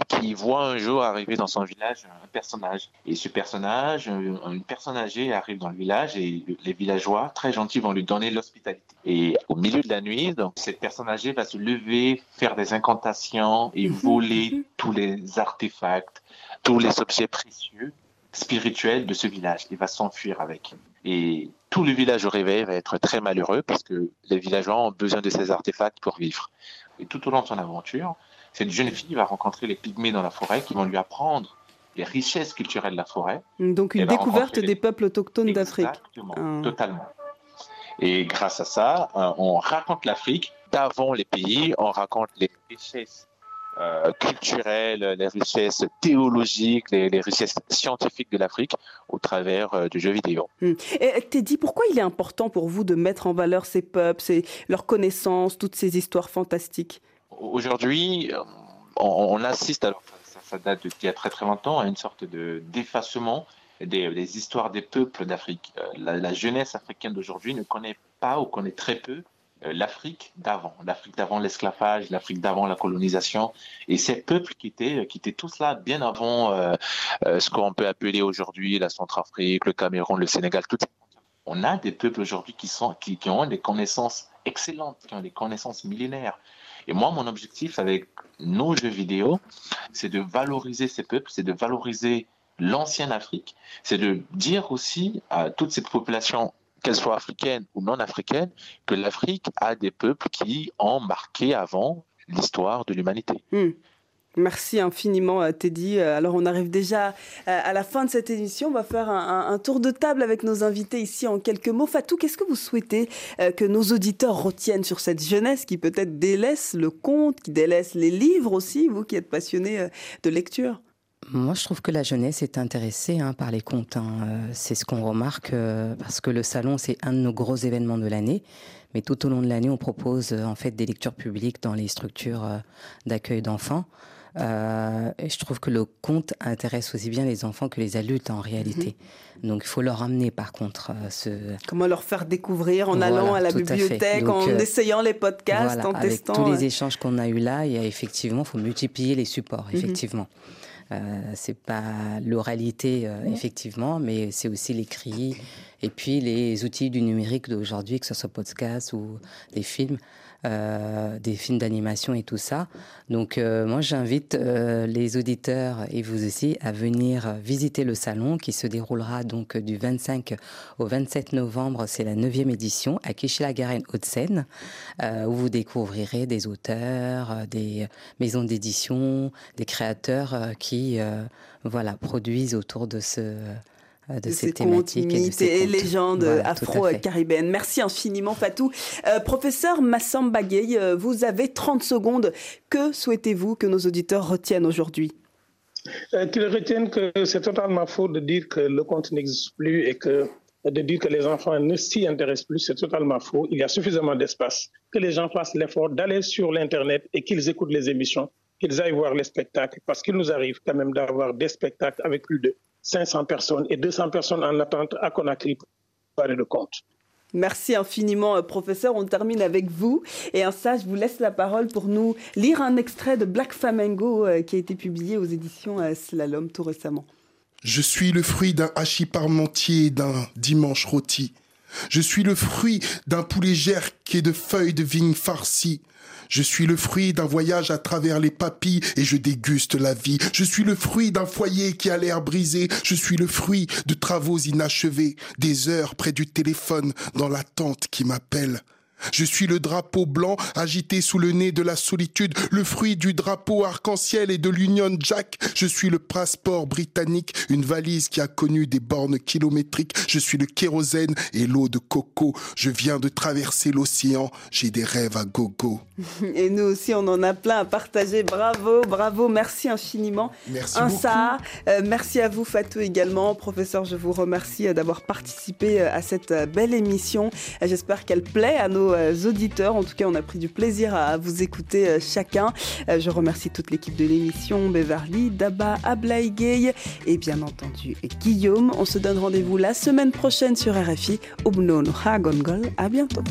qui voit un jour arriver dans son village un personnage. Et ce personnage, une personne âgée arrive dans le village et les villageois, très gentils, vont lui donner l'hospitalité. Et au milieu de la nuit, donc, cette personne âgée va se lever, faire des incantations et voler tous les artefacts, tous les objets précieux spirituel de ce village. Il va s'enfuir avec. Et tout le village au réveil va être très malheureux parce que les villageois ont besoin de ces artefacts pour vivre. Et tout au long de son aventure, cette jeune fille va rencontrer les pygmées dans la forêt qui vont lui apprendre les richesses culturelles de la forêt. Donc une découverte des peuples autochtones d'Afrique. Exactement, ah. totalement. Et grâce à ça, on raconte l'Afrique d'avant les pays, on raconte les richesses euh, culturelles, les richesses théologiques, les, les richesses scientifiques de l'Afrique au travers euh, du jeu vidéo. Et Teddy, pourquoi il est important pour vous de mettre en valeur ces peuples, ces, leurs connaissances, toutes ces histoires fantastiques? Aujourd'hui, on, on, assiste, alors ça, ça date d'il y a très très longtemps, à une sorte de d'effacement des, des, histoires des peuples d'Afrique. Euh, la, la jeunesse africaine d'aujourd'hui ne connaît pas ou connaît très peu l'Afrique d'avant, l'Afrique d'avant l'esclavage, l'Afrique d'avant la colonisation, et ces peuples qui étaient, qui étaient tous là bien avant euh, euh, ce qu'on peut appeler aujourd'hui la Centrafrique, le Cameroun, le Sénégal, tout On a des peuples aujourd'hui qui, sont, qui, qui ont des connaissances excellentes, qui ont des connaissances millénaires. Et moi, mon objectif avec nos jeux vidéo, c'est de valoriser ces peuples, c'est de valoriser l'ancienne Afrique, c'est de dire aussi à toutes ces populations qu'elles soient africaines ou non africaines, que l'Afrique a des peuples qui ont marqué avant l'histoire de l'humanité. Hmm. Merci infiniment euh, Teddy. Euh, alors on arrive déjà euh, à la fin de cette émission. On va faire un, tour de table avec nos invités ici en quelques mots. Fatou, qu'est-ce que vous souhaitez que nos auditeurs retiennent sur cette jeunesse qui peut-être délaisse le conte, qui délaisse les livres aussi, vous qui êtes passionné de lecture? Moi, je trouve que la jeunesse est intéressée hein, par les contes. Hein. C'est ce qu'on remarque parce que le salon, c'est un de nos gros événements de l'année. Mais tout au long de l'année, on propose en fait des lectures publiques dans les structures d'accueil d'enfants. Euh, et je trouve que le conte intéresse aussi bien les enfants que les adultes en réalité. Mhm. Donc il faut leur amener par contre euh, ce... Comment leur faire découvrir en allant à la bibliothèque, en euh, essayant les podcasts, en avec testant. tous les échanges qu'on a eu là, il y a effectivement, faut multiplier les supports, mhm. effectivement. C'est pas l'oralité effectivement, mais c'est aussi l'écrit et puis les outils du numérique d'aujourd'hui, que ce soit podcast ou des films. Euh, des films d'animation et tout ça. Donc euh, moi j'invite euh, les auditeurs et vous aussi à venir visiter le salon qui se déroulera donc du 25 au 27 novembre. C'est la neuvième édition à Kichila-Garenne, Haute-Seine, où vous découvrirez des auteurs, des maisons d'édition, des créateurs qui voilà produisent autour de ce euh, de, ces, thématiques et, légendes afro-caribéennes. Merci infiniment Fatou. Euh, professeur Massamba Gueye, euh, vous avez 30 secondes. Que souhaitez-vous que nos auditeurs retiennent aujourd'hui? Qu'ils retiennent que c'est totalement faux de dire que le compte n'existe plus et que de dire que les enfants ne s'y intéressent plus, c'est totalement faux. Il y a suffisamment d'espace. Que les gens fassent l'effort d'aller sur l'Internet et qu'ils écoutent les émissions, qu'ils aillent voir les spectacles, parce qu'il nous arrive quand même d'avoir des spectacles avec plus de 500 personnes et 200 personnes en attente à Conakry pour parler de compte. Merci infiniment, euh, professeur. On termine avec vous. Et en ça, je vous laisse la parole pour nous lire un extrait de Black Flamingo euh, qui a été publié aux éditions euh, Slalom tout récemment. Je suis le fruit d'un hachis parmentier et d'un dimanche rôti. Je suis le fruit d'un poulet gerque et de feuilles de vigne farcies. Je suis le fruit d'un voyage à travers les papilles et je déguste la vie. Je suis le fruit d'un foyer qui a l'air brisé. Je suis le fruit de travaux inachevés, des heures près du téléphone dans l'attente qui m'appelle. Je suis le drapeau blanc agité sous le nez de la solitude, le fruit du drapeau arc-en-ciel et de l'Union Jack. Je suis le passeport britannique, une valise qui a connu des bornes kilométriques. Je suis le kérosène et l'eau de coco. Je viens de traverser l'océan, j'ai des rêves à gogo. Et nous aussi, on en a plein à partager. Bravo, bravo, merci infiniment. Merci beaucoup. Euh, merci à vous, Fatou, également. Professeur, je vous remercie euh, d'avoir participé euh, à cette belle émission. J'espère qu'elle plaît à nos euh, auditeurs. En tout cas, on a pris du plaisir à vous écouter euh, chacun. Euh, je remercie toute l'équipe de l'émission, Beverly, Daba, Ablaï Gay et bien entendu Guillaume. On se donne rendez-vous la semaine prochaine sur RFI. Obnon Hagongol. À bientôt.